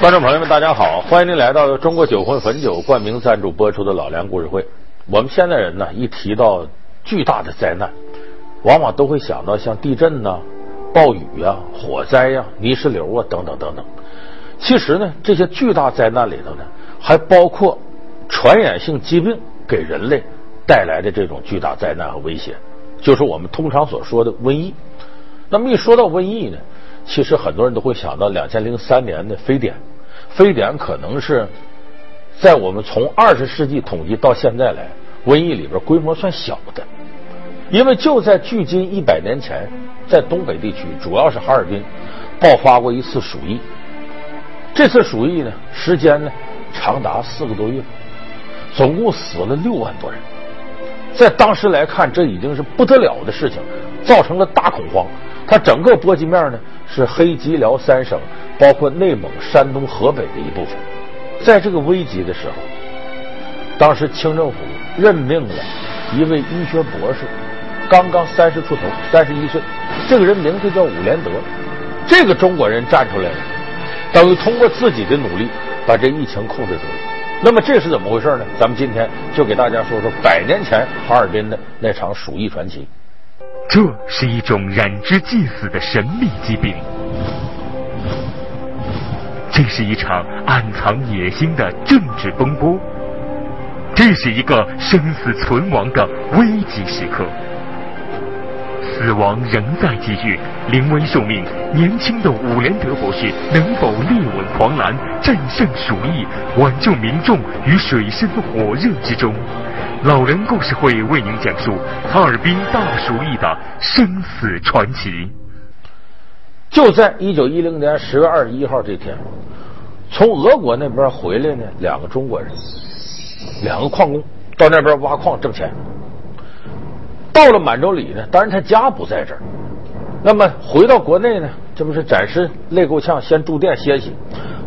观众朋友们，大家好！欢迎您来到中国酒魂汾酒冠名赞助播出的《老梁故事会》。我们现代人呢，一提到巨大的灾难，往往都会想到像地震呐、暴雨呀、火灾呀、泥石流啊等等等等。其实呢，这些巨大灾难里头呢，还包括传染性疾病给人类带来的这种巨大灾难和威胁，就是我们通常所说的瘟疫。那么一说到瘟疫呢，其实很多人都会想到两千零三年的非典。非典可能是在我们从二十世纪统计到现在来，瘟疫里边规模算小的，因为就在距今一百年前，在东北地区，主要是哈尔滨爆发过一次鼠疫。这次鼠疫呢，时间呢长达四个多月，总共死了六万多人。在当时来看，这已经是不得了的事情，造成了大恐慌。它整个波及面呢是黑吉辽三省。包括内蒙、山东、河北的一部分，在这个危急的时候，当时清政府任命了一位医学博士，刚刚三十出头，三十一岁，这个人名字叫伍连德。这个中国人站出来了，等于通过自己的努力把这疫情控制住了。那么这是怎么回事呢？咱们今天就给大家说说百年前哈尔滨的那场鼠疫传奇。这是一种染之即死的神秘疾病。这是一场暗藏野心的政治风波，这是一个生死存亡的危急时刻。死亡仍在继续，临危受命，年轻的伍连德博士能否力挽狂澜，战胜鼠疫，挽救民众于水深火热之中？老人故事会为您讲述哈尔滨大鼠疫的生死传奇。就在一九一零年十月二十一号这天。从俄国那边回来呢，两个中国人，两个矿工到那边挖矿挣钱。到了满洲里呢，当然他家不在这儿。那么回到国内呢，这不是暂时累够呛，先住店歇息，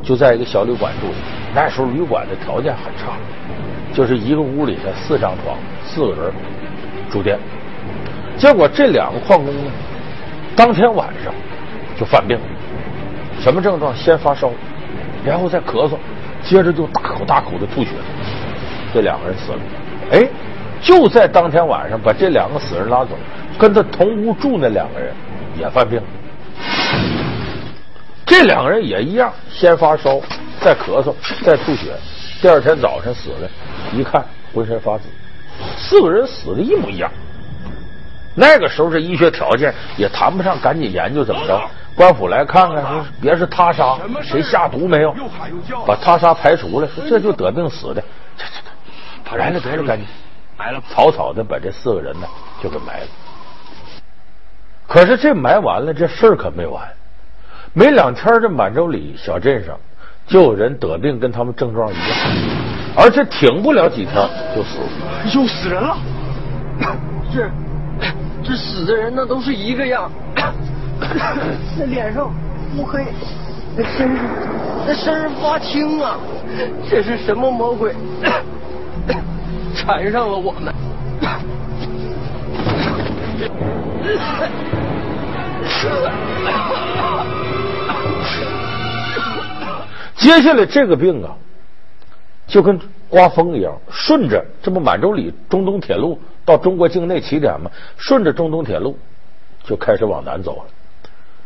就在一个小旅馆住。那时候旅馆的条件很差，就是一个屋里的四张床，四个人住店。结果这两个矿工呢，当天晚上就犯病，什么症状？先发烧。然后再咳嗽，接着就大口大口的吐血，这两个人死了。哎，就在当天晚上，把这两个死人拉走，跟他同屋住那两个人也犯病，这两个人也一样，先发烧，再咳嗽，再吐血，第二天早晨死了，一看浑身发紫，四个人死的一模一样。那个时候这医学条件也谈不上赶紧研究怎么着。官府来看看，说别是他杀，谁下毒没有？把他杀排除了，说这就得病死的，这这这，来了。得了，赶紧埋了，草草的把这四个人呢就给埋了。可是这埋完了，这事儿可没完。没两天，这满洲里小镇上就有人得病，跟他们症状一样，而且挺不了几天就死了。又死人了！这，这死的人那都是一个样。那脸上乌黑，那身上那身上发青啊！这是什么魔鬼 缠上了我们？接下来这个病啊，就跟刮风一样，顺着这不满洲里中东铁路到中国境内起点吗？顺着中东铁路就开始往南走了。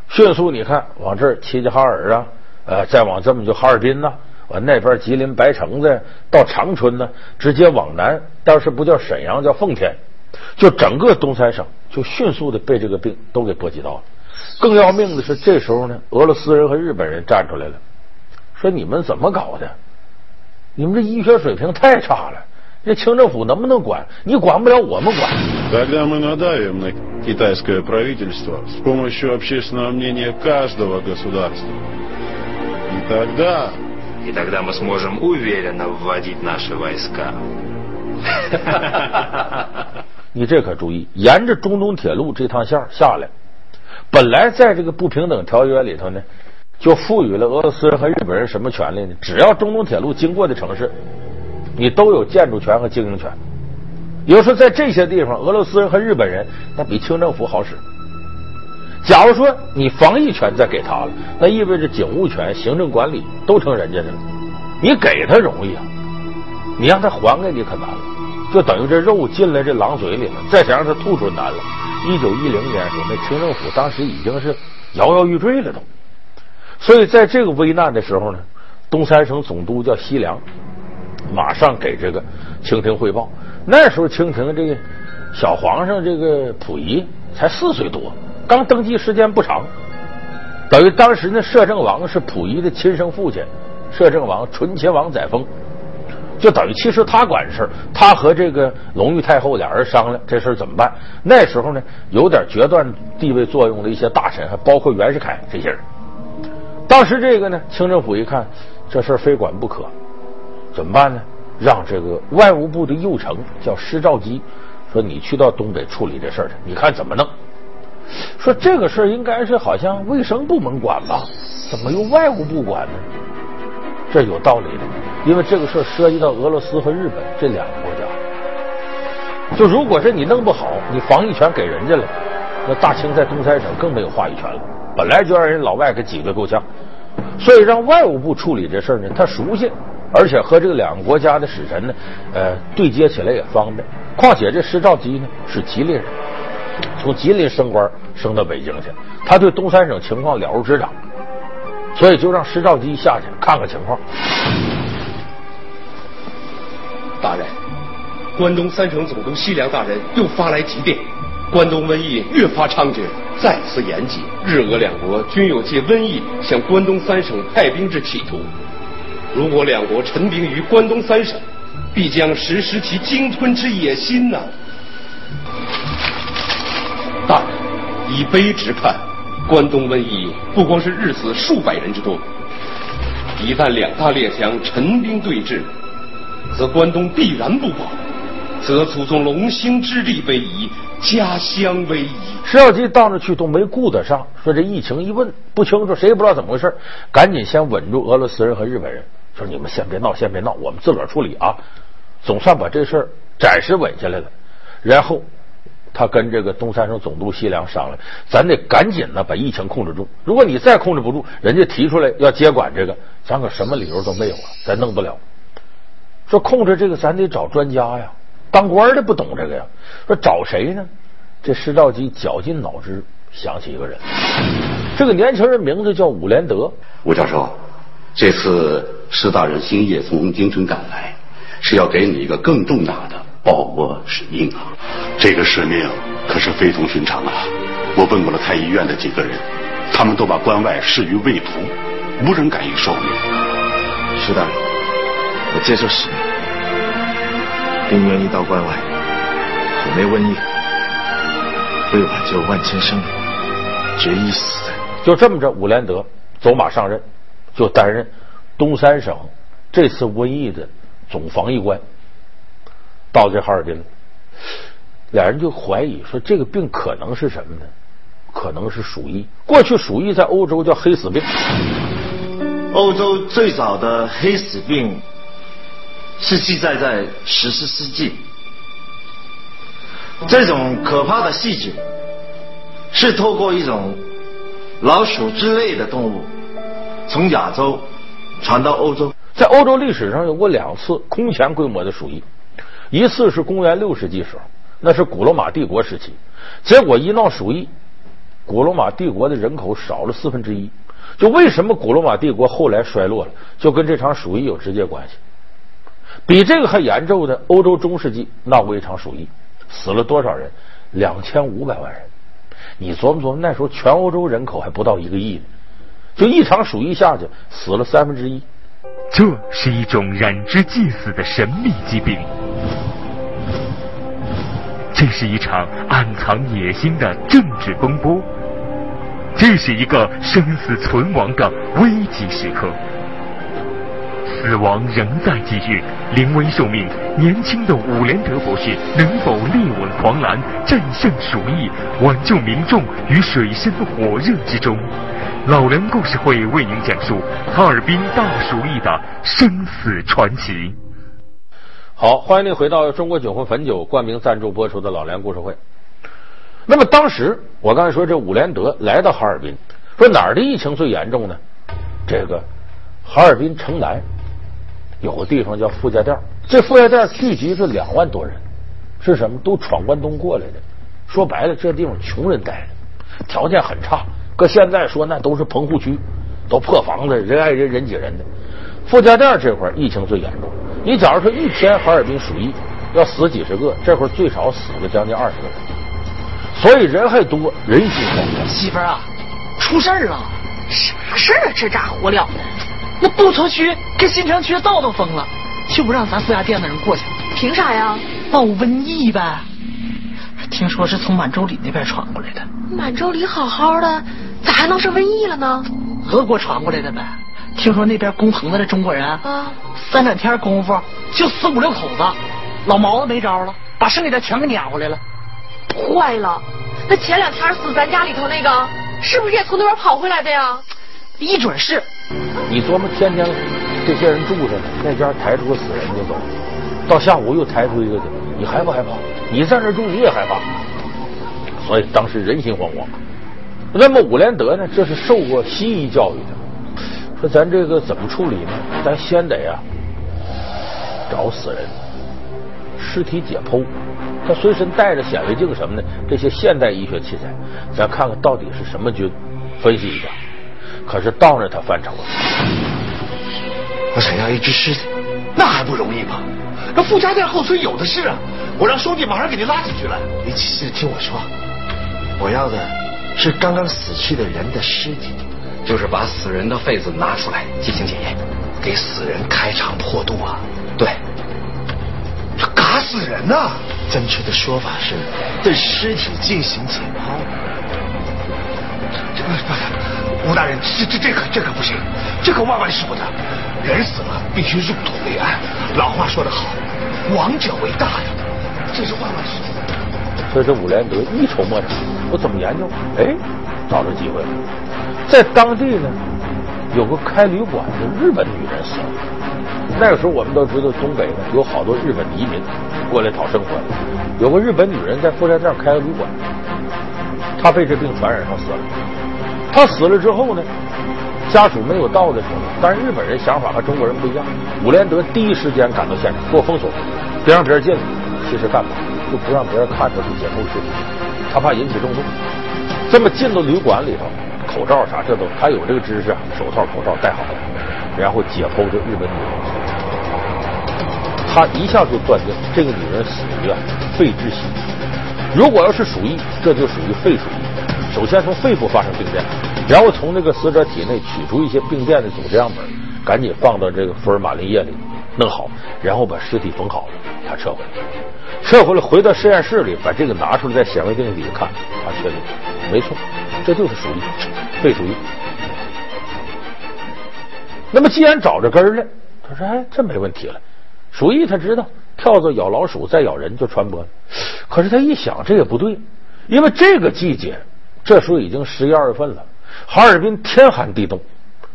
迅速，你看往这齐齐哈尔啊，呃，再往这么就哈尔滨呐，完那边吉林白城子到长春呢，直接往南，当时不叫沈阳，叫奉天，就整个东三省就迅速的被这个病都给波及到了。更要命的是，这时候呢，俄罗斯人和日本人站出来了，说你们怎么搞的？你们这医学水平太差了。这清政府能不能管？你管不了，我们管。Когда мы надавим на китайское правительство с помощью общественного мнения каждого государства, и тогда... И тогда мы сможем уверенно вводить наши войска. 你这可注意，沿着中东铁路这趟线下来，本来在这个不平等条约里头呢， 就赋予了俄罗斯人和日本人什么权利呢？只要中东铁路经过的城市。你都有建筑权和经营权。比如说，在这些地方，俄罗斯人和日本人那比清政府好使。假如说你防疫权再给他了，那意味着警务权、行政管理都成人家的了。你给他容易啊，你让他还给你可难了。就等于这肉进了这狼嘴里了，再想让他吐出难了。一九一零年时候，那清政府当时已经是摇摇欲坠了都。所以在这个危难的时候呢，东三省总督叫西凉，马上给这个清廷汇报。那时候清廷这个小皇上这个溥仪才四岁多，刚登基时间不长，等于当时呢摄政王是溥仪的亲生父亲，摄政王醇亲王载沣。就等于其实他管事儿，他和这个隆裕太后俩人商量这事怎么办。那时候呢，有点决断地位作用的一些大臣，还包括袁世凯这些人。当时这个呢，清政府一看这事非管不可，怎么办呢？让这个外务部的右丞叫施肇基，说你去到东北处理这事去，你看怎么弄？说这个事儿应该是好像卫生部门管吧，怎么由外务部管呢？这有道理的，因为这个事儿涉及到俄罗斯和日本这两个国家。就如果是你弄不好，你防疫权给人家了，那大清在东三省更没有话语权了。本来就让人老外给挤得够呛，所以让外务部处理这事儿呢，他熟悉，而且和这个两个国家的使臣呢，呃，对接起来也方便。况且这施肇基呢是吉林人，从吉林升官升到北京去，他对东三省情况了如指掌。所以就让施肇基下去看看情况。大人，关东三省总督西凉大人又发来急电，关东瘟疫越发猖獗，再次严急，日俄两国均有借瘟疫向关东三省派兵之企图。如果两国陈兵于关东三省，必将实施其鲸吞之野心呐！大人，以卑职看。关东瘟疫不光是日死数百人之多，一旦两大列强陈兵对峙，则关东必然不保，则祖宗隆兴之地危矣，家乡危矣。石小吉到那去都没顾得上，说这疫情一问不清楚，谁也不知道怎么回事，赶紧先稳住俄罗斯人和日本人，说你们先别闹，先别闹，我们自个儿处理啊。总算把这事儿暂时稳下来了，然后。他跟这个东三省总督西凉商量，咱得赶紧的把疫情控制住。如果你再控制不住，人家提出来要接管这个，咱可什么理由都没有了，咱弄不了。说控制这个，咱得找专家呀，当官的不懂这个呀。说找谁呢？这施兆基绞尽脑汁想起一个人，这个年轻人名字叫伍连德。吴教授，这次施大人星夜从京城赶来，是要给你一个更重大的。报国使命啊！这个使命可是非同寻常啊！我问过了太医院的几个人，他们都把关外视于畏途，无人敢于受命。施大人，我接受使命，并愿意到关外毁灭瘟疫，为挽救万千生灵，决一死战。就这么着，伍连德走马上任，就担任东三省这次瘟疫的总防疫官。到这哈尔滨，俩人就怀疑说这个病可能是什么呢？可能是鼠疫。过去鼠疫在欧洲叫黑死病。欧洲最早的黑死病是记载在十四世纪。这种可怕的细菌是透过一种老鼠之类的动物从亚洲传到欧洲。在欧洲历史上有过两次空前规模的鼠疫。一次是公元六世纪时候，那是古罗马帝国时期，结果一闹鼠疫，古罗马帝国的人口少了四分之一。就为什么古罗马帝国后来衰落了，就跟这场鼠疫有直接关系。比这个还严重的，欧洲中世纪闹过一场鼠疫，死了多少人？两千五百万人。你琢磨琢磨，那时候全欧洲人口还不到一个亿呢，就一场鼠疫下去，死了三分之一。这是一种染之即死的神秘疾病。这是一场暗藏野心的政治风波，这是一个生死存亡的危急时刻。死亡仍在继续，临危受命，年轻的伍连德博士能否力挽狂澜，战胜鼠疫，挽救民众于水深火热之中？老梁故事会为您讲述哈尔滨大鼠疫的生死传奇。好，欢迎您回到中国酒魂汾酒冠名赞助播出的老梁故事会。那么当时我刚才说这伍连德来到哈尔滨，说哪儿的疫情最严重呢？这个哈尔滨城南有个地方叫傅家店，这傅家店聚集是两万多人，是什么？都闯关东过来的。说白了，这地方穷人待的，条件很差。搁现在说，那都是棚户区，都破房子，人挨人人挤人的。傅家店这块疫情最严重。你假如说一天哈尔滨鼠疫要死几十个，这会儿最少死了将近二十个人。所以人还多，人心惶惶。媳妇儿啊，出事儿了！啥事儿啊？这咋火燎的？那步车区跟新城区道都封了，就不让咱四家店的人过去。凭啥呀？闹瘟疫呗。听说是从满洲里那边传过来的。满洲里好好的，咋还闹上瘟疫了呢？俄国传过来的呗。听说那边工棚子的中国人啊，三两天功夫就死五六口子，老毛子没招了，把剩下的全给撵回来了。坏了，那前两天死咱家里头那个，是不是也从那边跑回来的呀？一准是。你琢磨，天天这些人住着呢，那家抬出个死人就走，到下午又抬出一个去，你害不害怕？你在那住你也害怕，所以当时人心惶惶。那么伍连德呢，这是受过西医教育的，说咱这个怎么处理呢？咱先得呀找死人，尸体解剖。他随身带着显微镜什么的，这些现代医学器材，咱看看到底是什么菌，分析一下。可是到那他犯愁了，我想要一只尸体，那还不容易吗？那傅家店后村有的是啊，我让兄弟马上给你拉进去了。你仔细的听我说，我要的是刚刚死去的人的尸体，就是把死人的肺子拿出来进行检验，给死人开肠破肚啊。对。这嘎死人呐！正确的说法是对尸体进行解剖。这吴大人，这这这可这可不行，这可万万使不得。人死了必须入土为安，老话说得好，亡者为大呀，这是万万使不得。所以这伍连德一筹莫展，我怎么研究？哎，找着机会了，在当地呢，有个开旅馆的日本女人死了。那个时候我们都知道，东北呢有好多日本移民过来讨生活。有个日本女人在富家店开个旅馆，她被这病传染上死了。他死了之后呢，家属没有到的时候，但是日本人想法和中国人不一样。伍连德第一时间赶到现场，给我封锁，别让别人进来。其实干嘛？就不让别人看出去解剖尸体，他怕引起众怒。这么进到旅馆里头，口罩啥这都他有这个知识，手套口罩戴好了，然后解剖这日本女人。他一下就断定这个女人死于肺窒息。如果要是鼠疫，这就属于肺鼠疫。首先从肺部发生病变，然后从那个死者体内取出一些病变的组织样本，赶紧放到这个福尔马林液里弄好，然后把尸体缝好了，他撤回来。撤回来回到实验室里，把这个拿出来在显微镜里一看，他确定没错，这就是鼠疫，肺鼠疫。那么既然找着根儿了，他说：“哎，这没问题了。”鼠疫他知道，跳蚤咬老鼠再咬人就传播了。可是他一想，这也不对，因为这个季节，这时候已经十一二月份了，哈尔滨天寒地冻，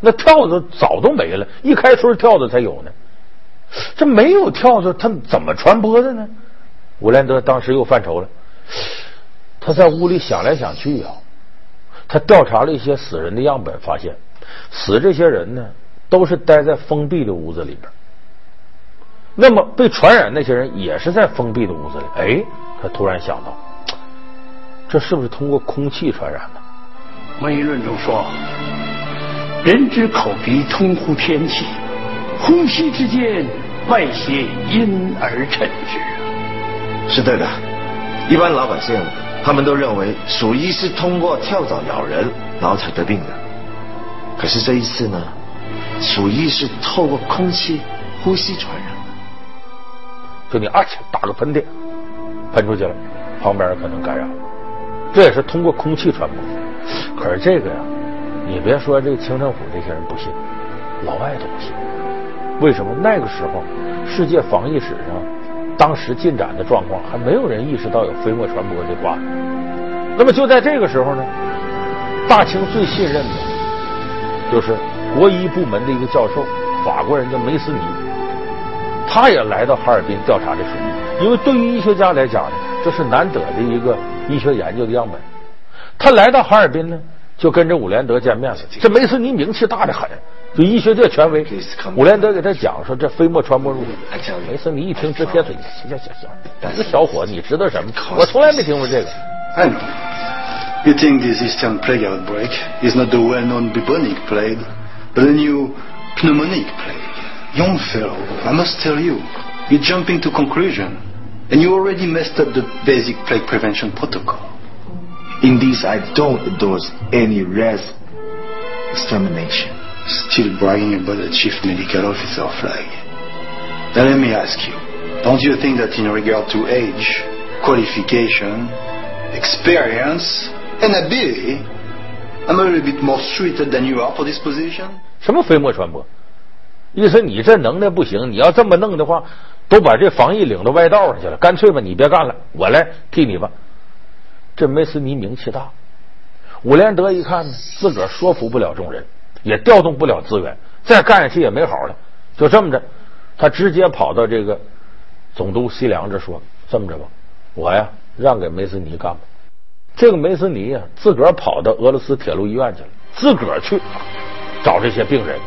那跳蚤早都没了，一开春跳蚤才有呢。这没有跳蚤，它怎么传播的呢？伍连德当时又犯愁了，他在屋里想来想去啊，他调查了一些死人的样本，发现死这些人呢，都是待在封闭的屋子里边。那么被传染那些人也是在封闭的屋子里。哎，他突然想到，这是不是通过空气传染的？《医论》中说：“人之口鼻通乎天气，呼吸之间，外邪因而成之。”是对的。一般老百姓他们都认为鼠疫是通过跳蚤咬人然后才得病的。可是这一次呢，鼠疫是透过空气呼吸传染的。就你啊，打个喷嚏，喷出去了，旁边可能感染了。这也是通过空气传播。可是这个呀，你别说这个清政府这些人不信，老外都不信。为什么？那个时候世界防疫史上当时进展的状况，还没有人意识到有飞沫传播这挂。那么就在这个时候呢，大清最信任的，就是国医部门的一个教授，法国人叫梅斯尼。他也来到哈尔滨调查这鼠疫，因为对于医学家来讲呢，这是难得的一个医学研究的样本。他来到哈尔滨呢，就跟着伍连德见面了。这梅斯尼名气大的很，就医学界权威。伍连德给他讲说，这飞沫传播如何？梅斯尼一听直撇嘴，行行行行，这小伙子你知道什么？我从来没听过这个。I know. You think this Eastern plague outbreak is not the well-known bubonic plague, but the new pneumonic plague. Young fellow, I must tell you, you're jumping to conclusion, and you already messed up the basic plague prevention protocol. In this, I don't endorse any race extermination. Still bragging about the chief medical officer flag. Now let me ask you, don't you think that in regard to age, qualification, experience, and ability, I'm a little bit more suited than you are for this position? 什么飞沫传播？意思你这能耐不行，你要这么弄的话， 都把这防疫领到外道上去了。干脆吧，你别干了，我来替你吧。这梅斯尼名气大，伍连德一看呢，自个儿说服不了众人，也调动不了资源，再干下去也没好了。就这么着，他直接跑到这个总督西凉这说：“这么着吧，我呀让给梅斯尼干吧。”这个梅斯尼呀，自个儿跑到俄罗斯铁路医院去了，自个儿去找这些病人，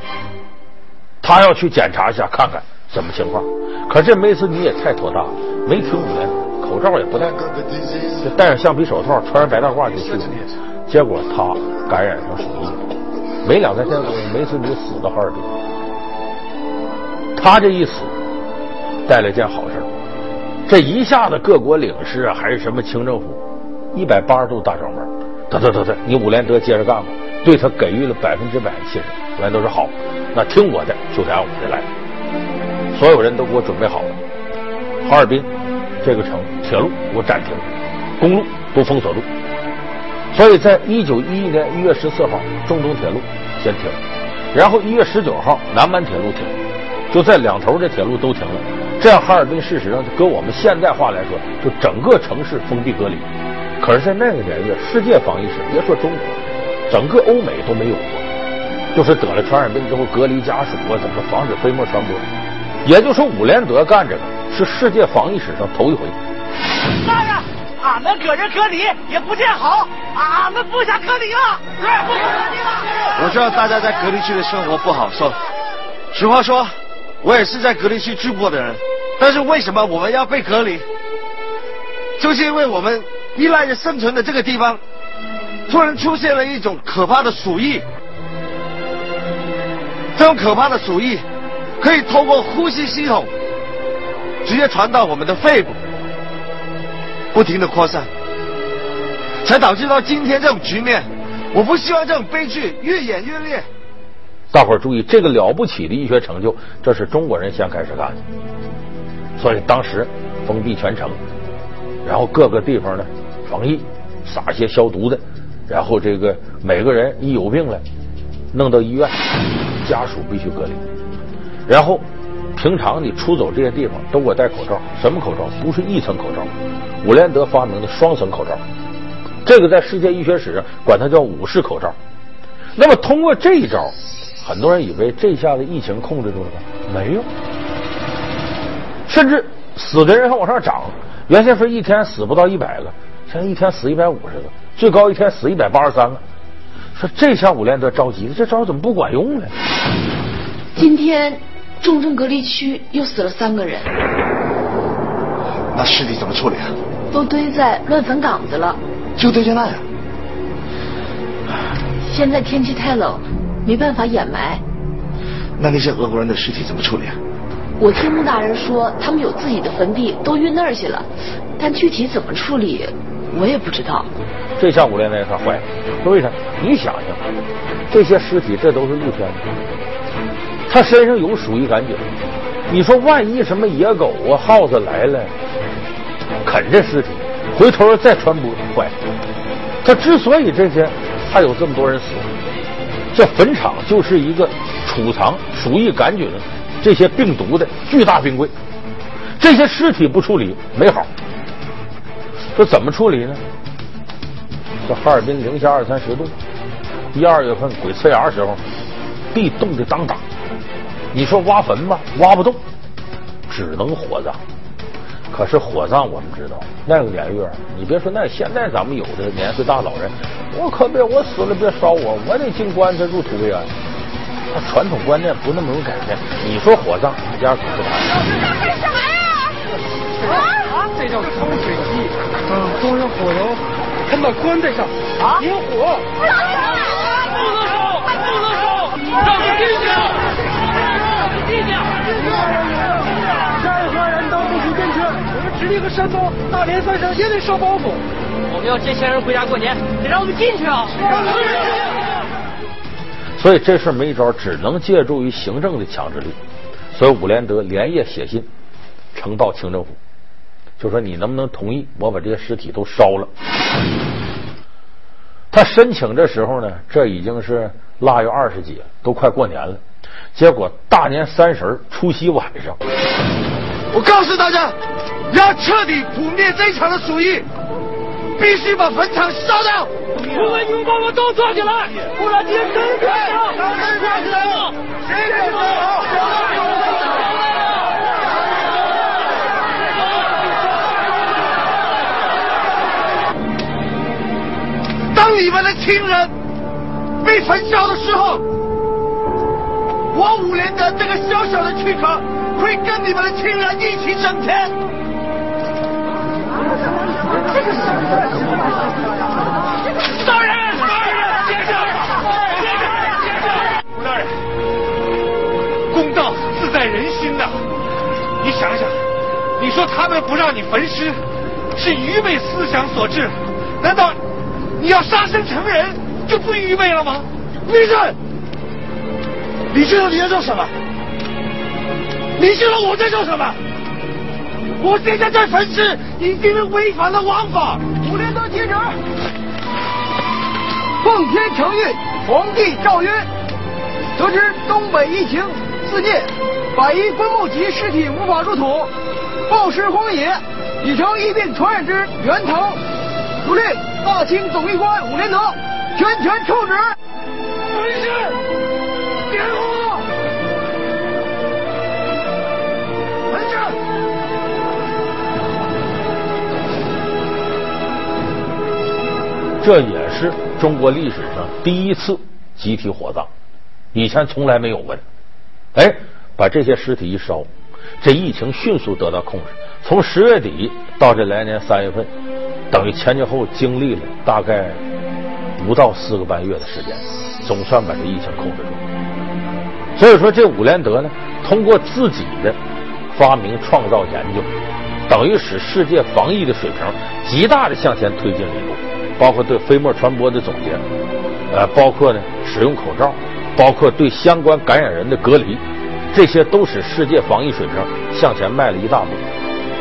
他要去检查一下，看看什么情况。可这梅斯尼也太妥当了，没听伍连，口罩也不戴，就戴上橡皮手套，穿上白大褂就去了。结果他感染上鼠疫，没两三天，梅斯尼死到哈尔滨。他这一死，带来件好事这一下子各国领事啊，还是什么清政府，一百八十度大转弯，得得得得，你伍连德接着干吧，对他给予了百分之百的信任。伍连德说好，那听我的，就得按我的来。所有人都给我准备好了，哈尔滨这个城铁路给我暂停，公路都封锁住。所以在一九一一年一月十四号，中东铁路先停，然后一月十九号南满铁路停，就在两头的铁路都停了。这样哈尔滨事实上就搁我们现代话来说，就整个城市封闭隔离。可是，在那个年月，世界防疫史别说中国，整个欧美都没有过，就是得了传染病之后隔离家属啊，怎么防止飞沫传播。也就是说，伍连德干这个是世界防疫史上头一回。大人，俺们搁这隔离也不见好，俺们不想隔离了，对不想隔离了。我知道大家在隔离区的生活不好受，实话说，我也是在隔离区住过的人。但是为什么我们要被隔离？就是因为我们依赖着生存的这个地方，突然出现了一种可怕的鼠疫。这种可怕的鼠疫可以通过呼吸系统直接传到我们的肺部，不停的扩散，才导致到今天这种局面。我不希望这种悲剧越演越烈。大伙儿注意，这个了不起的医学成就，这是中国人先开始干的。所以当时封闭全城，然后各个地方呢防疫，撒些消毒的，然后这个每个人一有病了，弄到医院，家属必须隔离。然后平常你出走这些地方都给我戴口罩，什么口罩？不是一层口罩，伍连德发明的双层口罩，这个在世界医学史上管它叫五式口罩。那么通过这一招，很多人以为这下子疫情控制住了吧？没有。甚至死的人还往上涨，原先说一天死不到一百个，现在一天死一百五十个，最高一天死一百八十三个。说这下伍连德着急了，这招怎么不管用呢？今天重症隔离区又死了三个人，那尸体怎么处理啊？都堆在乱坟岗子了。就堆在那呀？现在天气太冷，没办法掩埋。那那些俄国人的尸体怎么处理啊？我听穆大人说，他们有自己的坟地，都运那儿去了。但具体怎么处理，我也不知道。这下五连德他坏了，说为啥？你想想，这些尸体这都是露天的，他身上有鼠疫杆菌，你说万一什么野狗啊、耗子来了，啃这尸体，回头再传播，坏了。他之所以这些还有这么多人死，这坟场就是一个储藏鼠疫杆菌。这些病毒的巨大冰柜，这些尸体不处理没好。说怎么处理呢？这哈尔滨零下二三十度，一二月份鬼呲牙时候，地冻得当当。你说挖坟吧，挖不动，只能火葬。可是火葬我们知道，那个年月，你别说那现在咱们有的年岁大老人，我可别我死了别烧我，我得进棺材入土为安。他传统观念不那么容易改变。你说火葬，一家可不干。这啥呀？啊？这叫抽水机，啊，装上火油，喷到棺材上，啊，引火。不能烧，不能烧，让他进去，我们直隶和山东大连三省也得烧包袱。我们要接先人回家过年，得让我们进去啊！所以这事没招，只能借助于行政的强制力。所以伍连德连夜写信呈到清政府，就说你能不能同意我把这些尸体都烧了？他申请的时候呢，这已经是腊月二十几了，都快过年了。结果大年三十除夕晚上，我告诉大家，要彻底扑灭这场的鼠疫，必须把坟场烧掉。我们你们把我都抓起来，不然今天真开枪！谁抓起来了？谁敢说？当你们的亲人被焚烧的时候，我五连的这个小小的躯壳会跟你们的亲人一起升天。大人大人，先生，先生，先生，吴大人，公道自在人心呐！你想想，你说他们不让你焚尸，是愚昧思想所致，难道你要杀身成仁就不愚昧了吗？闭嘴！你知道你在做什么？你知道我在做什么？我现在在焚尸，已经是违反了王法。五连德接旨，奉天承运，皇帝诏曰：得知东北疫情肆虐，百余棺木及尸体无法入土，暴尸荒野，已成疫病传染之源头。如令大清总医官伍连德全权处置。这也是中国历史上第一次集体火葬，以前从来没有过。哎，把这些尸体一烧，这疫情迅速得到控制。从十月底到这来年三月份，等于前前后后经历了大概不到四个半月的时间，总算把这疫情控制住。所以说，这伍连德呢，通过自己的发明、创造、研究，等于使世界防疫的水平极大的向前推进了一步。包括对飞沫传播的总结，呃，包括呢使用口罩，包括对相关感染人的隔离，这些都使世界防疫水平向前迈了一大步。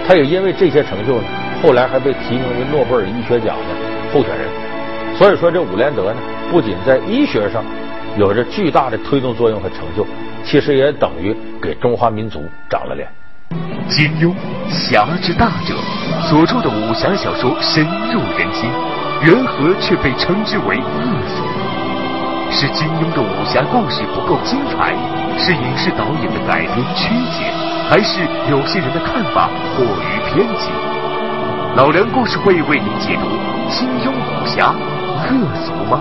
他也因为这些成就呢，后来还被提名为诺贝尔医学奖的候选人。所以说，这伍连德呢，不仅在医学上有着巨大的推动作用和成就，其实也等于给中华民族长了脸。金庸，侠之大者，所著的武侠小说深入人心。缘何却被称之为恶俗？是金庸的武侠故事不够精彩，是影视导演的改编曲解，还是有些人的看法过于偏激？老梁故事会为您解读：金庸武侠恶俗吗？